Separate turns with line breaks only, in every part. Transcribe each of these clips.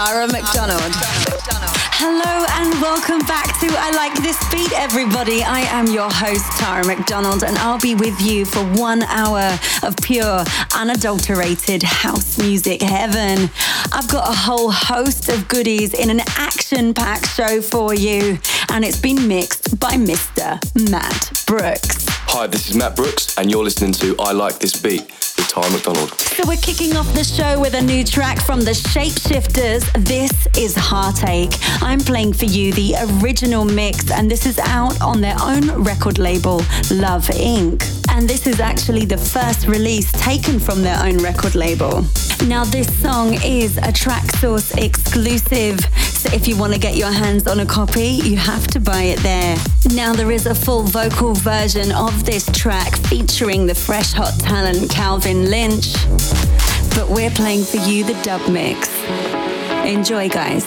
Tara McDonald. Hello and welcome back to I Like This Beat, everybody. I am your host, Tara McDonald, and I'll be with you for one hour of pure, unadulterated house music heaven. I've got a whole host of goodies in an action packed show for you, and it's been mixed by Mr. Matt Brooks.
Hi, this is Matt Brooks, and you're listening to I Like This Beat with Tara McDonald.
So we're kicking off the show with a new track from the Shapeshifters. This is Heartache. I'm playing for you the original mix, and this is out on their own record label, Love Inc. And this is actually the first release taken from their own record label. Now, this song is a track source exclusive, so if you want to get your hands on a copy, you have to buy it there. Now, there is a full vocal version of this track featuring the fresh hot talent Calvin Lynch, but we're playing for you the dub mix. Enjoy, guys.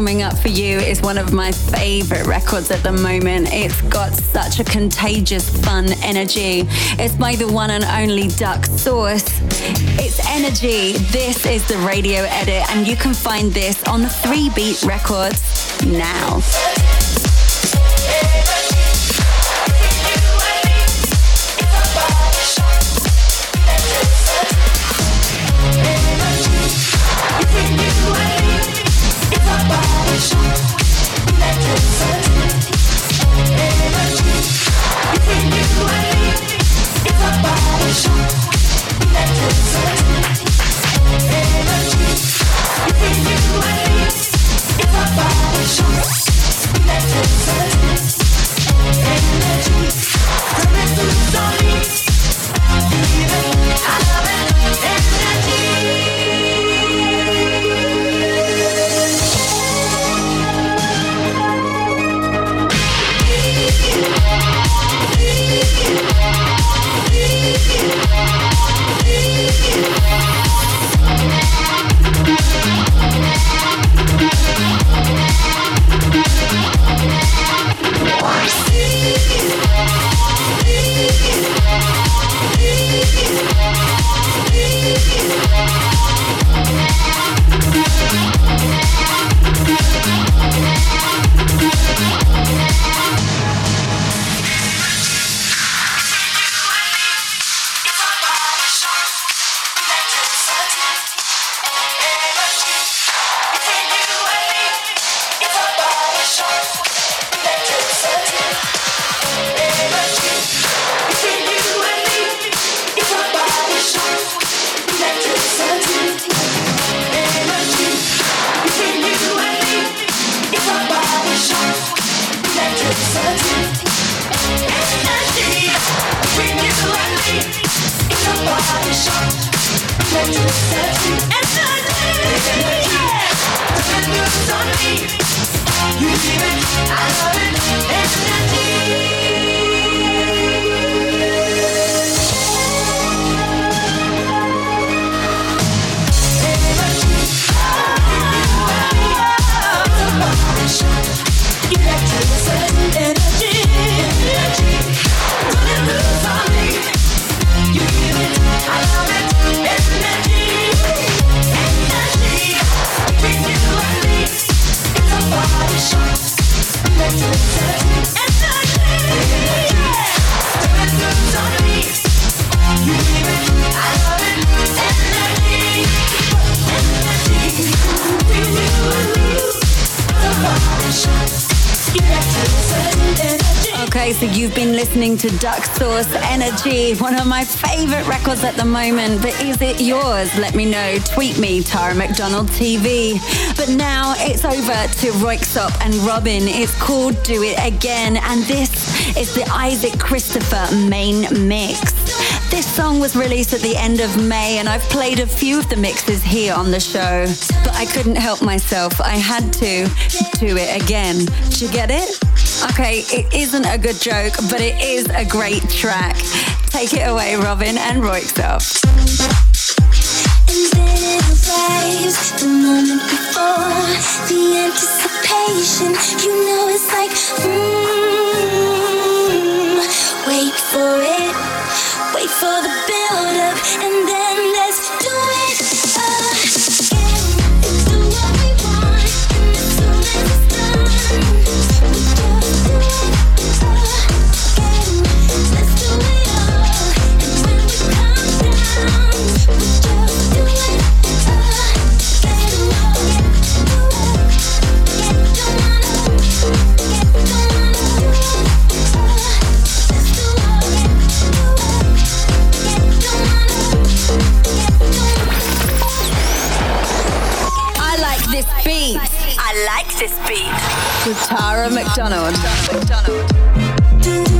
Coming up for you is one of my favorite records at the moment. It's got such a contagious, fun energy. It's by the one and only Duck Sauce. It's energy. This is the radio edit, and you can find this on the Three Beat Records now. Listening to Duck Sauce Energy, one of my favorite records at the moment. But is it yours? Let me know. Tweet me, Tara McDonald TV. But now it's over to Röyksopp and Robyn. It's called Do It Again, and this is the Isaac Christopher main mix. This song was released at the end of May, and I've played a few of the mixes here on the show. But I couldn't help myself. I had to do it again. Did you get it? Okay, it isn't a good joke, but it is a great track. Take it away, Robyn and Röyksopp.
And then it arrives, the moment before, the anticipation. You know it's like, mm, wait for it, wait for the build up, and then
this beat.
With Tara McDonald.
Do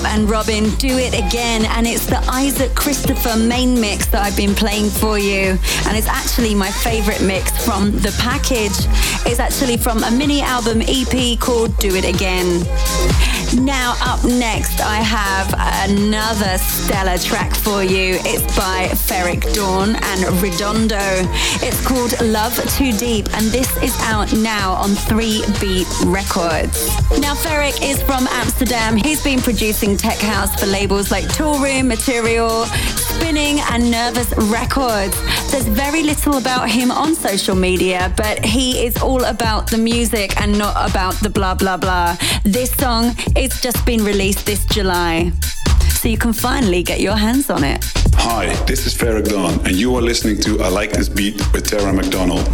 Röyksopp and Robyn, Do It Again, and it's the Isaac Christopher main mix that I've been playing for you. And it's actually my favorite mix from the package. It's actually from a mini album EP called Do It Again. Now, up next, I have another stellar track for you. It's by Ferreck Dawn and Redondo. It's called Love Too Deep, and this is out now on 3 Beat Records. Now, Ferreck is from Amsterdam. He's been producing tech house for labels like Toolroom, Material, Spinnin', and Nervous Records. There's very little about him on social media, but he is all about the music and not about the blah blah blah. This song is just been released this July. So you can finally get your hands on it.
Hi, this is Ferreck Dawn, and you are listening to I Like This Beat with Tara McDonald.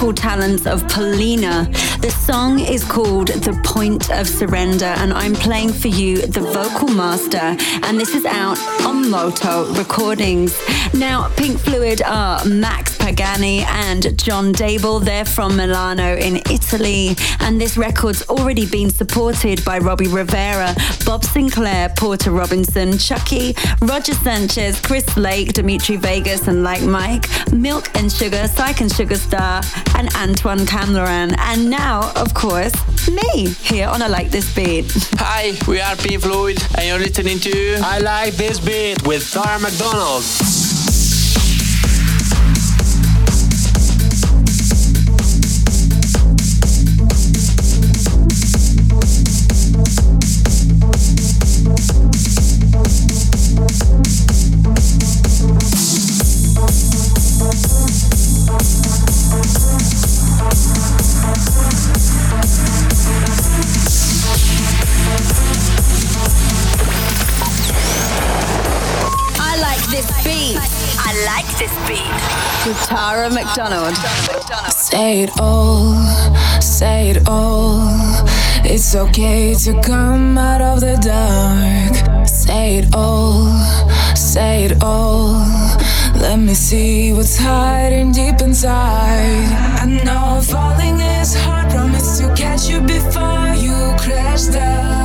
Vocal talents of Polina. The song is called The Point of Surrender, and I'm playing for you the vocal master, and this is out on Moto Recordings. Now, Pink Fluid are Max Pagani and John Dable. They're from Milano in Italy, and this record's already been supported by Robbie Rivera, Bob Sinclar, Porter Robinson, Chuckie, Roger Sanchez, Chris Lake, Dimitri Vegas, and Like Mike, Milk and Sugar, Psych and Sugar Star, and Antoine Clamaran. And now, of course, me here on I Like This Beat.
Hi, we are Pink Fluid, and you're listening to
I Like This Beat with Tara McDonald.
This beat. With Tara McDonald.
Say it all, say it all. It's okay to come out of the dark. Say it all, say it all. Let me see what's hiding deep inside. I know falling is hard, promise to catch you before you crash down.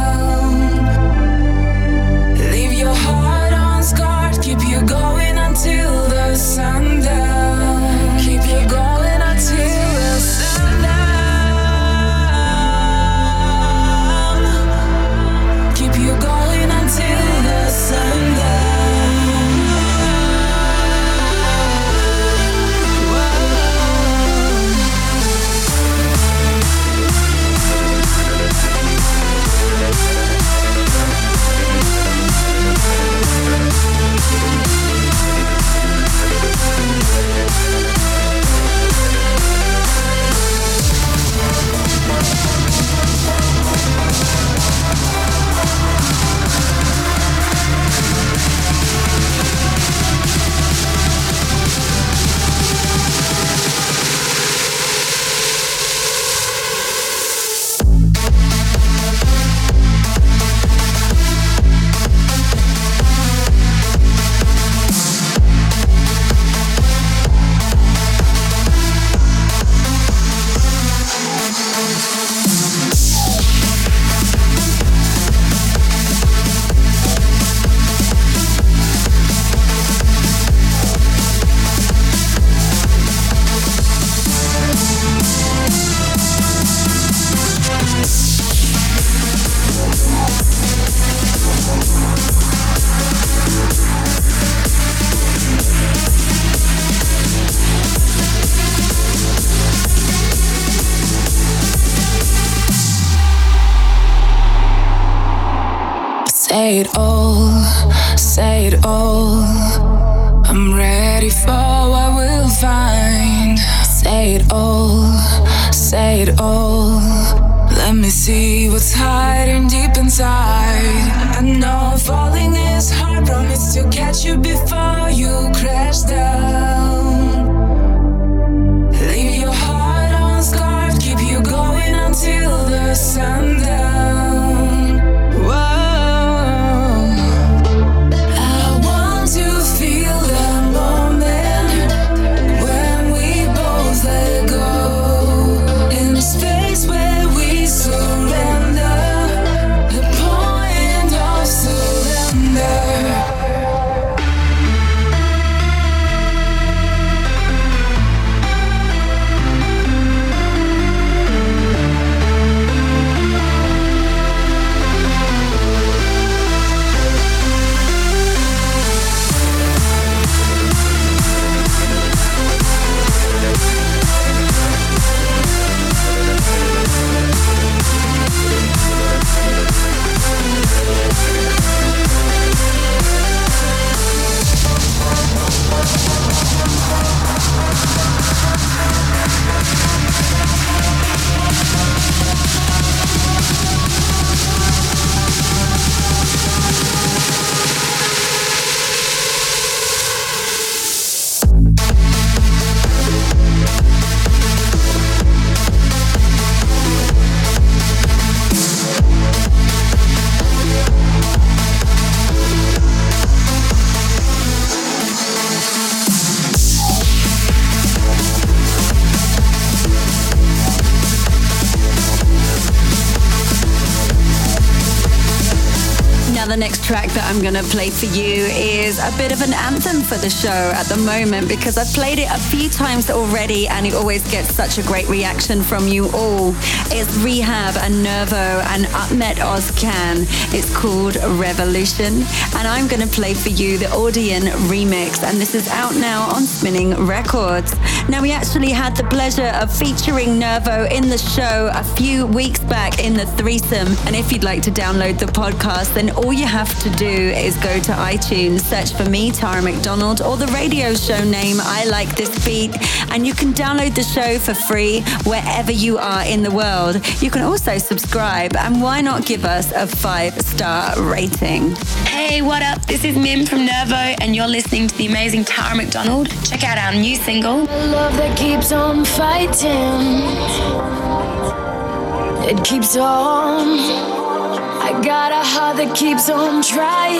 I'm going to
play for you is a bit of an anthem for the show at the moment because I've played it a few times already and it always gets such a great reaction from you all. It's R3hab and Nervo and Ummet Ozcan. It's called Revolution. And I'm going to play for you the Audien remix. And this is out now on Spinnin' Records. Now, we actually had the pleasure of featuring Nervo in the show a few weeks back in the threesome. And if you'd like to download the podcast, then all you have to do is go to iTunes, search for me, Tara McDonald, or the radio show name, I Like This Beat, and you can download the show for free wherever you are in the world. You can also subscribe, and why not give us a five star rating?
Hey, what up? This is Mim from Nervo, and you're listening to the amazing Tara McDonald. Check out our new single.
Love that keeps on fighting. It keeps on. I got a heart that keeps on trying.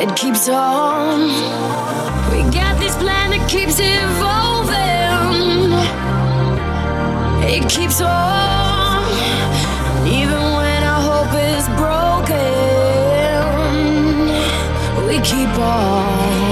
It keeps on. We got this plan that keeps evolving. It keeps on. Even when our hope is broken, we keep on.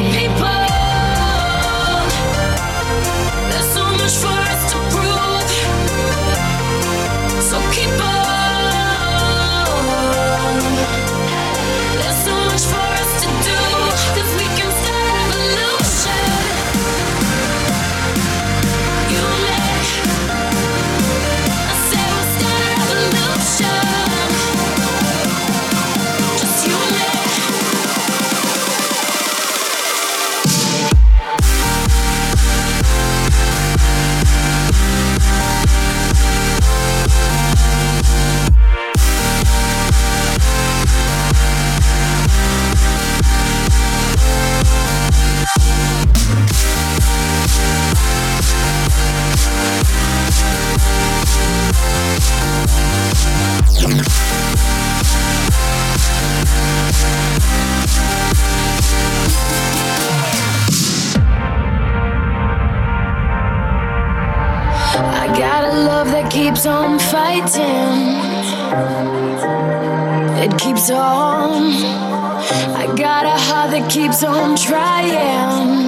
Trying.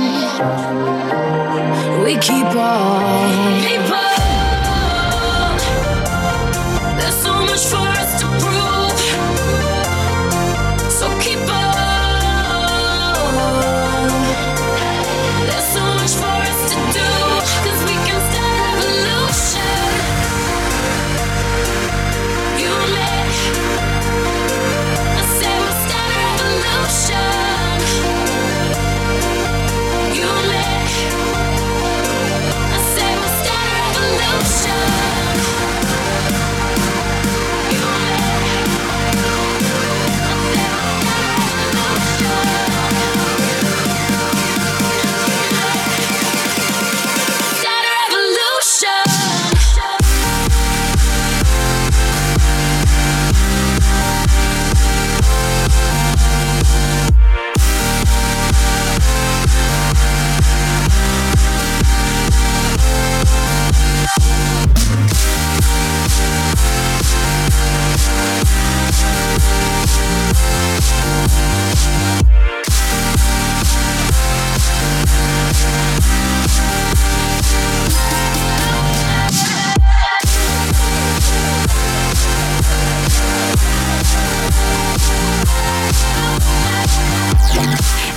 We keep on.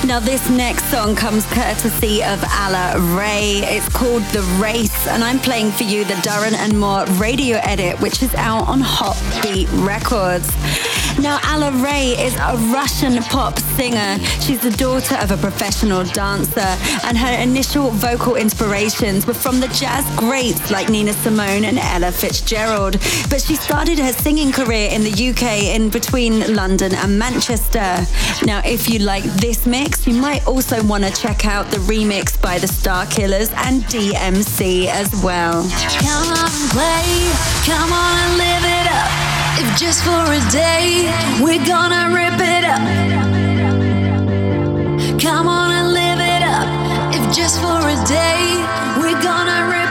Now, this next song comes courtesy of Alla Ray. It's called The Race, and I'm playing for you the Duran and Moore radio edit, which is out on Hot Beat Records. Now, Alla Ray is a Russian pop singer. She's the daughter of a professional dancer, and her initial vocal inspirations were from the jazz greats like Nina Simone and Ella Fitzgerald. But she started her singing career in the UK in between London and Manchester. Now, if you like this mix, you might also want to check out the remix by the Starkillers and DMC as well.
Come on, play. Come on live it up. Just for a day, we're gonna rip it up. Come on and live it up. If just for a day, we're gonna rip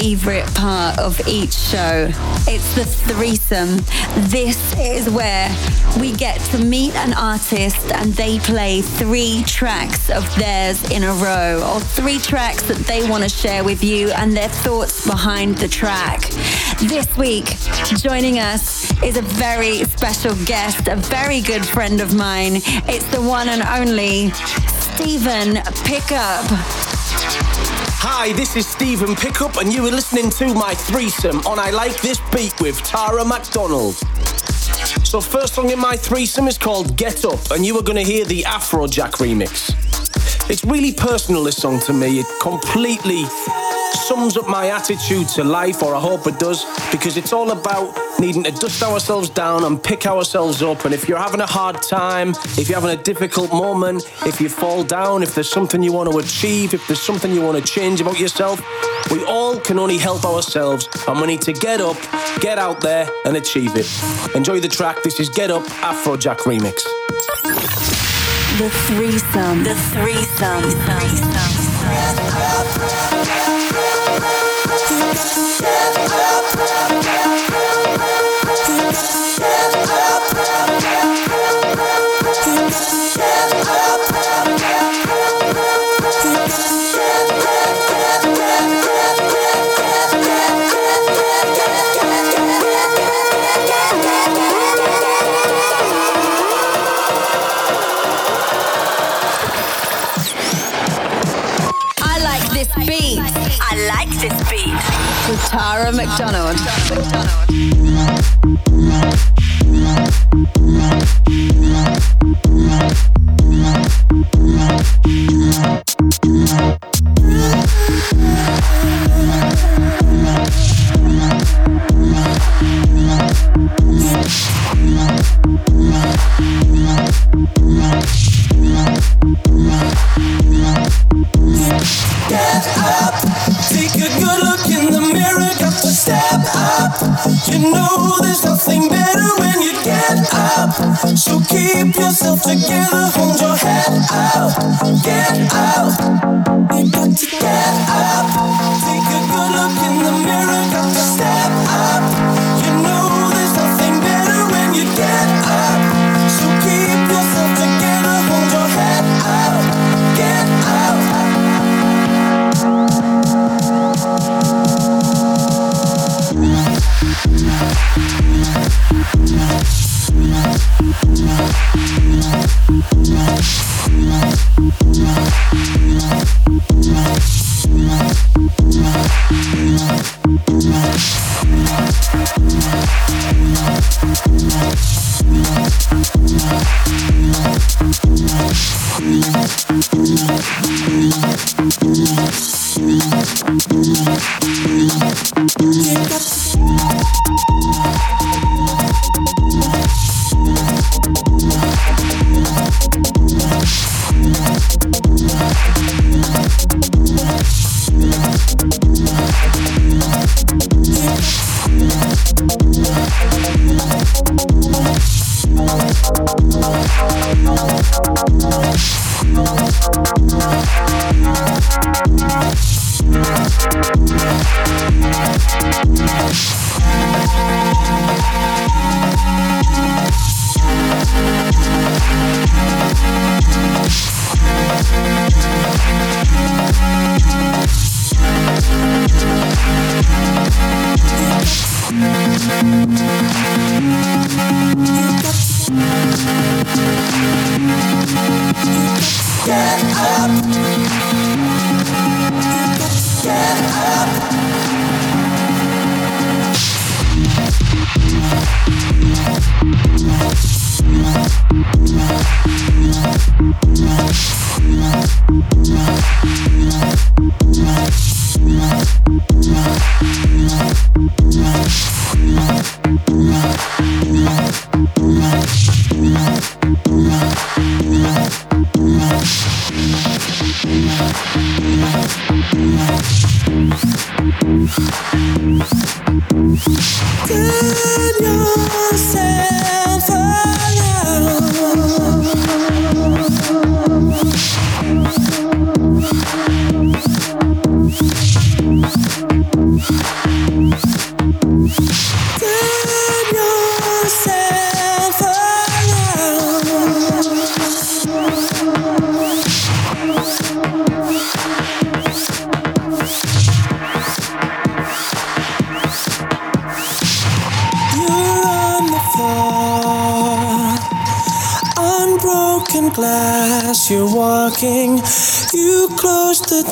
favorite part of each show. It's the threesome. This is where we get to meet an artist and they play three tracks of theirs in a row or three tracks that they want to share with you and their thoughts behind the track. This week, joining us is a very special guest, a very good friend of mine. It's the one and only Stephen Pickup.
Hi, this is Stephen Pickup, and you are listening to my threesome on I Like This Beat with Tara McDonald. So, first song in my threesome is called Get Up, and you are going to hear the Afrojack remix. It's really personal, this song to me. It completely sums up my attitude to life, or I hope it does, because it's all about needing to dust ourselves down and pick ourselves up. And if you're having a hard time, if you're having a difficult moment, if you fall down, if there's something you want to achieve, if there's something you want to change about yourself, we all can only help ourselves, and we need to get up, get out there, and achieve it. Enjoy the track. This is Get Up Afrojack Remix.
The threesome.
The threesome.
I Tara McDonald.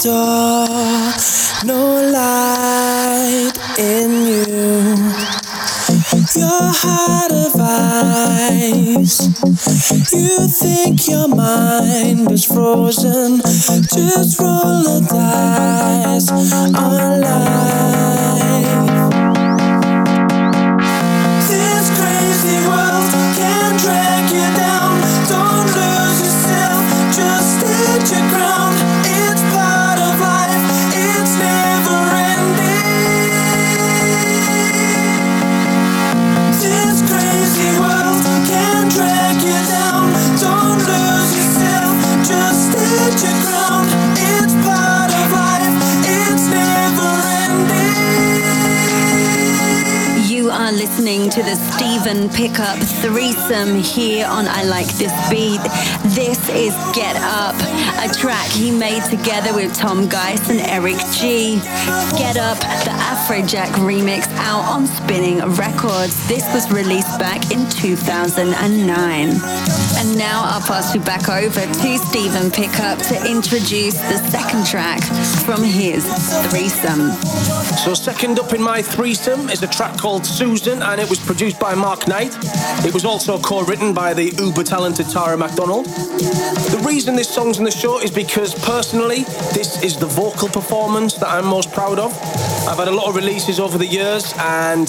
Door. No light in you. Your heart of ice. You think your mind is frozen. Just roll the dice on
listening to the Stephen Pickup threesome here on I Like This Beat. This is Get Up, a track he made together with Tom Geiss and Eric G. Get Up, the Afrojack remix out on Spinnin' Records. This was released back in 2009. And now I'll pass you back over to Stephen Pickup to introduce the second track from his threesome.
So, second up in my threesome is a track called Susan, and it was produced by Mark Knight. It was also co written by the uber talented Tara McDonald. The reason this song's in the show is because personally, this is the vocal performance that I'm most proud of. I've had a lot of releases over the years, and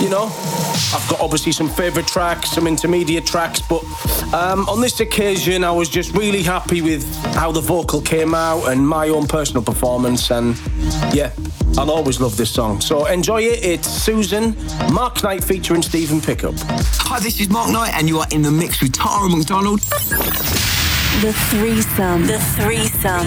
you know, I've got obviously some favourite tracks, some intermediate tracks, but um, on this occasion, I was just really happy with how the vocal came out and my own personal performance, and yeah, I'll always love this song. So enjoy it. It's Susan, Mark Knight featuring Stephen Pickup.
Hi, this is Mark Knight, and you are in the mix with Tara McDonald.
The threesome.
The threesome.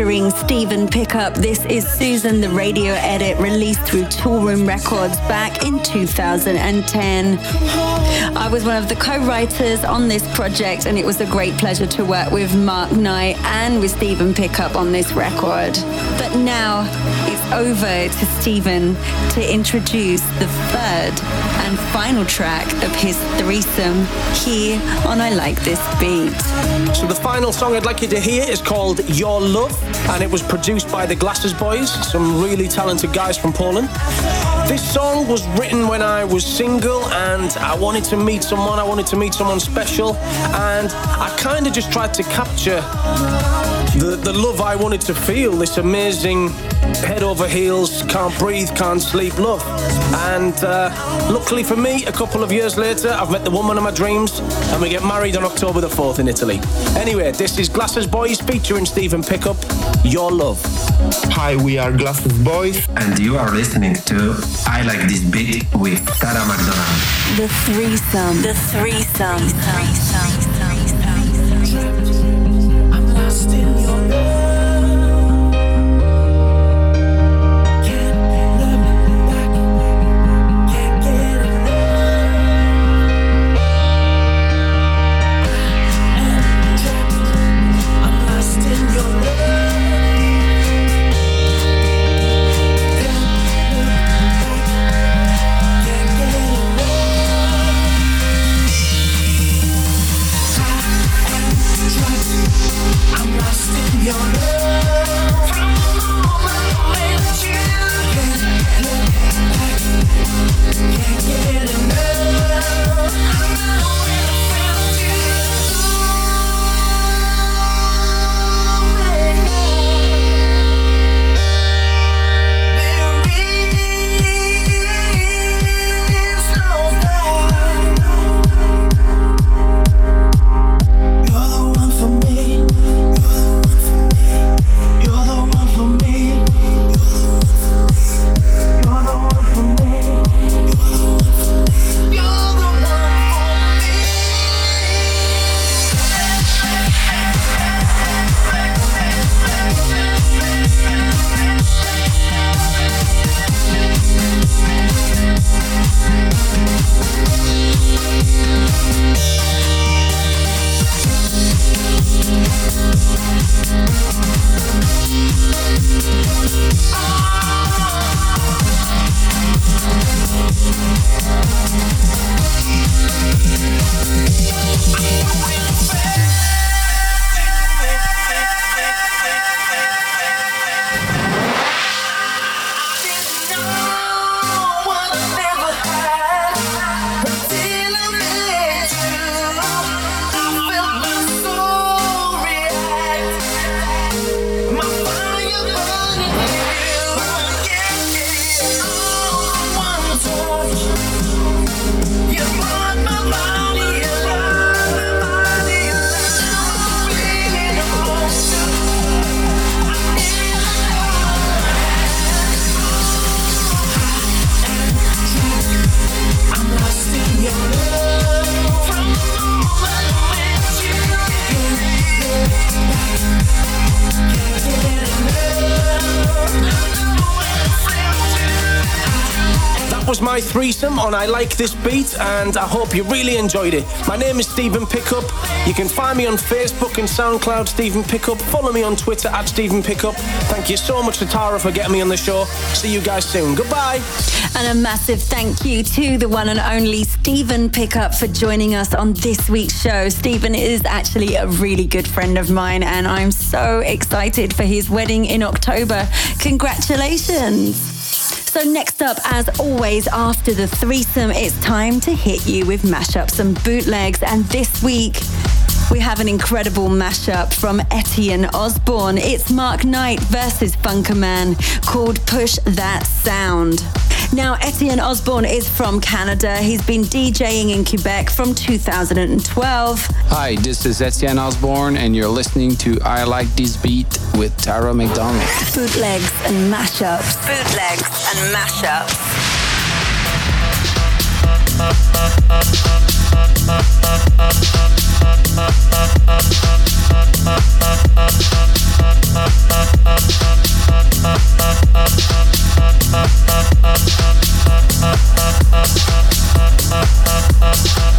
featuring Stephen Pickup. This is Susan, the radio edit released through Toolroom Records back in 2010. I was one of the co writers on this project, and it was a great pleasure to work with Mark Knight and with Stephen Pickup on this record. But now over to Stephen to introduce the third and final track of his threesome here on I Like This Beat.
So the final song I'd like you to hear is called Your Love, and it was produced by the Glasses Boys, some really talented guys from Poland. This song was written when I was single and I wanted to meet someone, I wanted to meet someone special, and I kind of just tried to capture the, the love I wanted to feel, this amazing head over heels, can't breathe, can't sleep love. And uh, luckily for me, a couple of years later, I've met the woman of my dreams and we get married on October the 4th in Italy. Anyway, this is Glasses Boys featuring Stephen Pickup, Your Love.
Hi, we are Glasses Boys.
And you are listening to I Like This Beat with Tara McDonald.
The threesome.
The threesome. The threesome.
I'm lost in your love.
My threesome on I Like This Beat, and I hope you really enjoyed it. My name is Stephen Pickup. You can find me on Facebook and SoundCloud, Stephen Pickup. Follow me on Twitter at Stephen Pickup. Thank you so much to Tara for getting me on the show. See you guys soon. Goodbye.
And a massive thank you to the one and only Stephen Pickup for joining us on this week's show. Stephen is actually a really good friend of mine, and I'm so excited for his wedding in October. Congratulations! So, next up, as always, after the threesome, it's time to hit you with mashups and bootlegs. And this week, we have an incredible mashup from Etienne Osborne. It's Mark Knight versus Funkerman called Push That Sound. Now, Etienne Osborne is from Canada. He's been DJing in Quebec from 2012.
Hi, this is Etienne Osborne, and you're listening to I Like This Beat with Tara McDonald.
Bootlegs and mashups.
Bootlegs and mashups.
Thank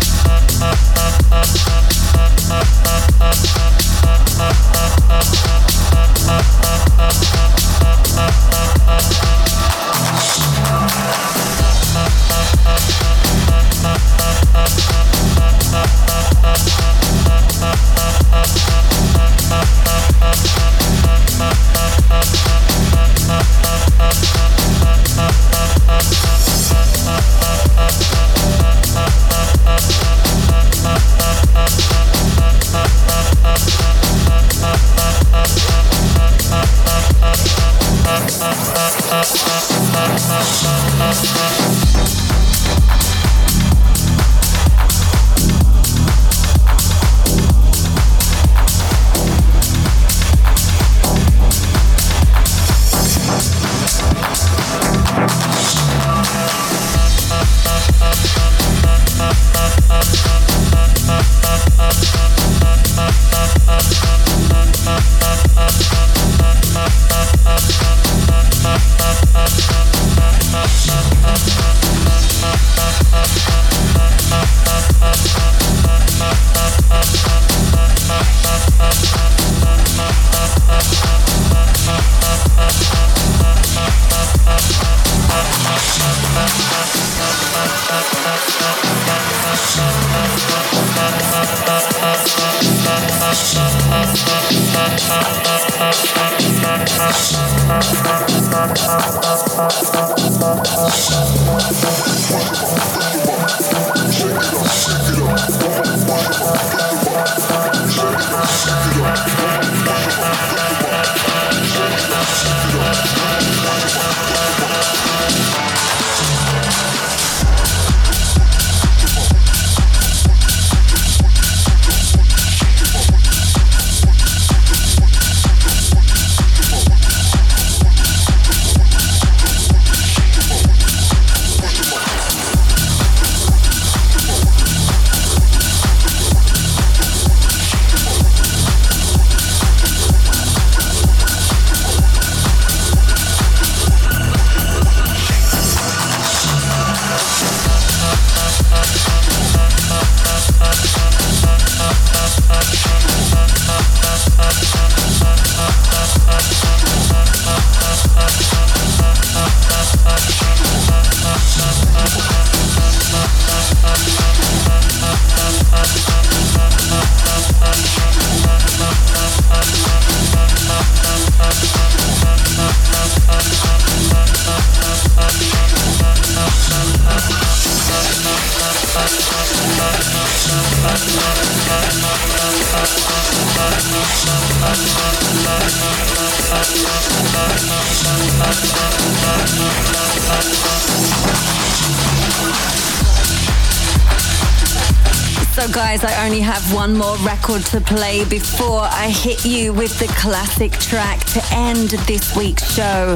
one more record to play before I hit you with the classic track to end this week's show.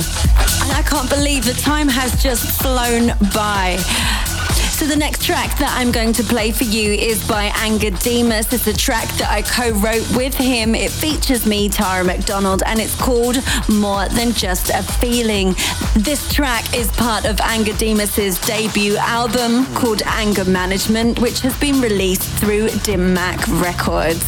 And I can't believe the time has just flown by. So the next track that I'm going to play for you is by Angger Dimas. It's a track that I co-wrote with him. It features me, Tara McDonald, and it's called More Than Just a Feeling. This track is part of Angger Dimas's debut album called Anger Management, which has been released through Dim Mak Records.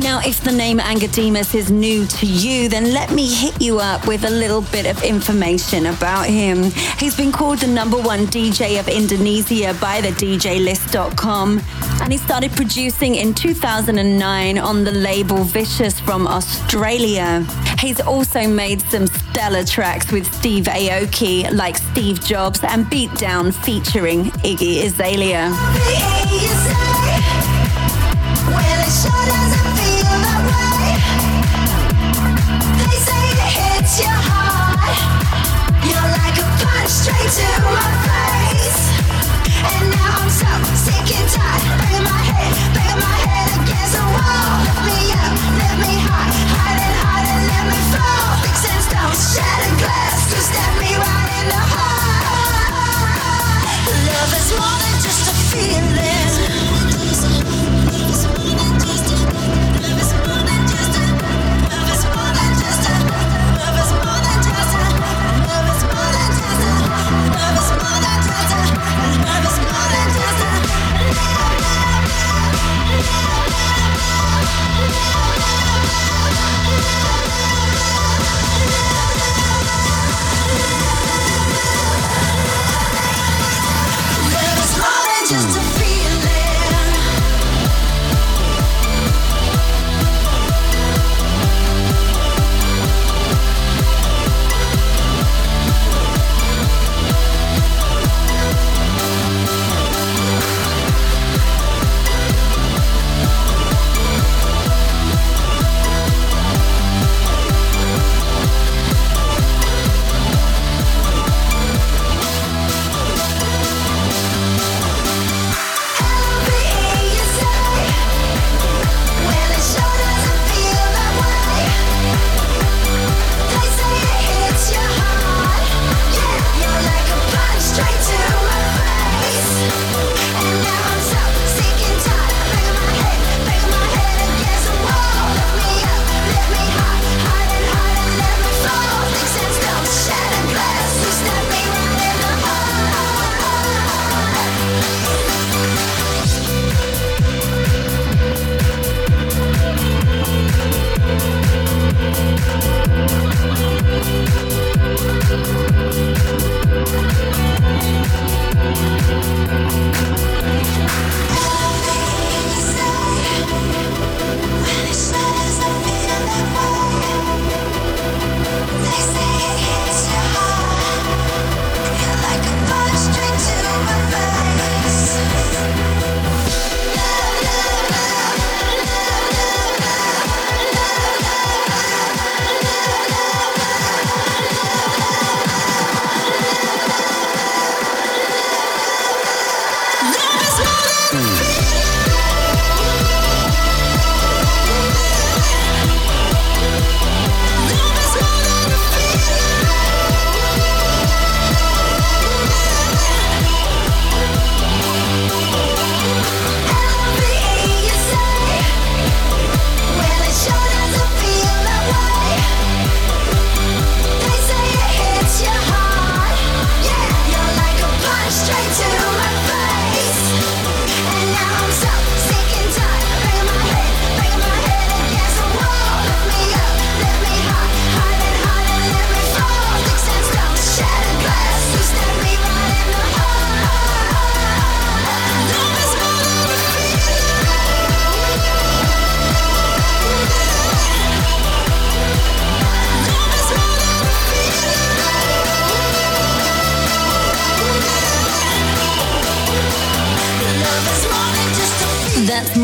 Now, if the name Angger Dimas is new to you, then let me hit you up with a little bit of information about him. He's been called the number one DJ of Indonesia by the DJList.com, and he started producing in 2009 on the label Vicious from Australia. He's also made some stellar tracks with Steve Aoki, like Steve Jobs and Beatdown featuring Iggy Azalea.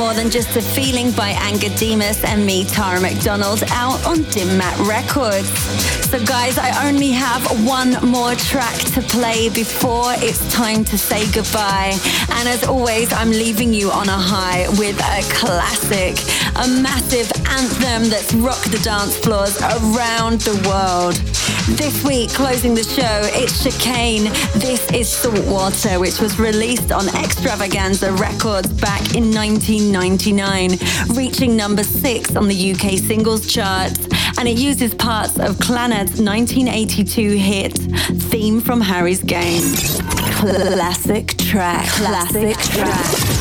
More than just a feeling
by Angger Dimas and me, Tara McDonald, out on Dim Mak Records. So, guys, I only have one more track to play before it's time to say goodbye. And as always, I'm leaving you on a high with a classic, a massive anthem that's rocked the dance floors around the world. This week, closing the show, it's Chicane. This is Saltwater, which was released on Extravaganza Records back in 1999, reaching number six on the UK singles charts. And it uses parts of Clannad's 1982 hit, Theme from Harry's Game. Classic track. Classic track.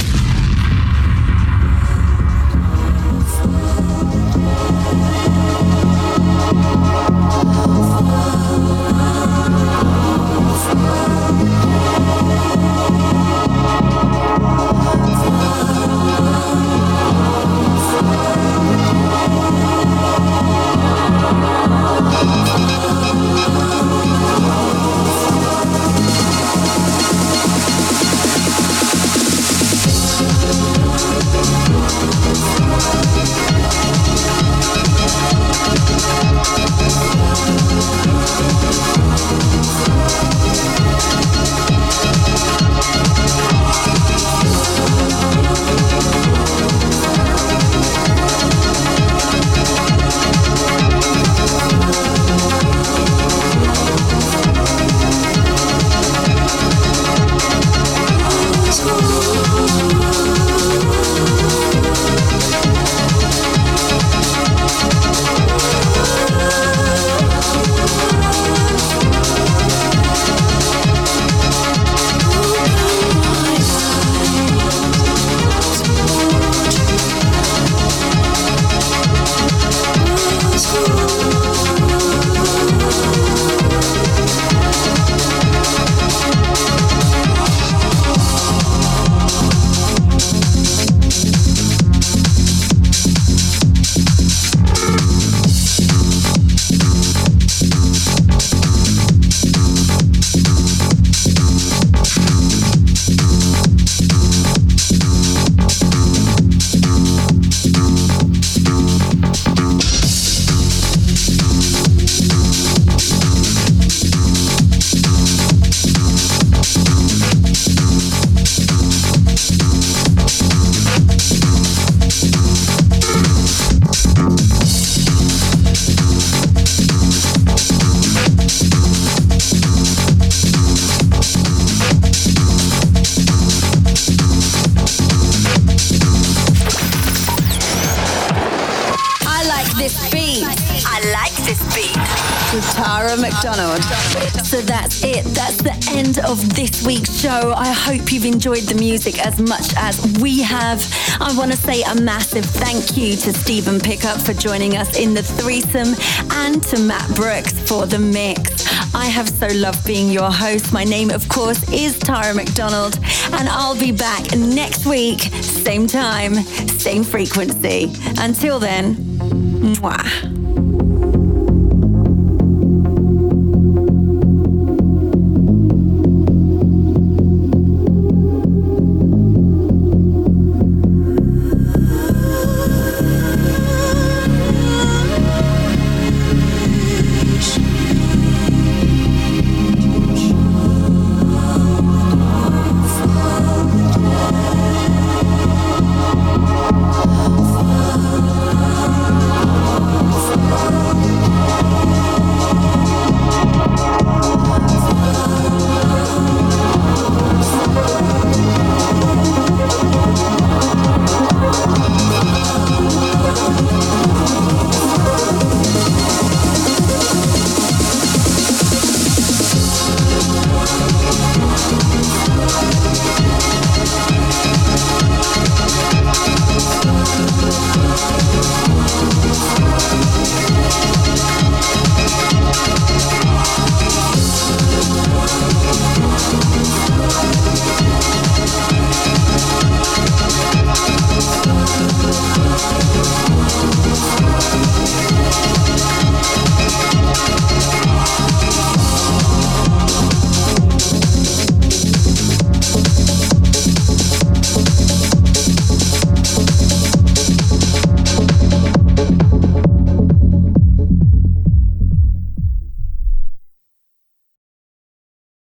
You've enjoyed the music as much as we have. I want to say a massive thank you to Stephen Pickup for joining us in the threesome and to Matt Brooks for the mix. I have so loved being your host. My name, of course, is Tara McDonald, and I'll be back next week, same time, same frequency. Until then, mwah.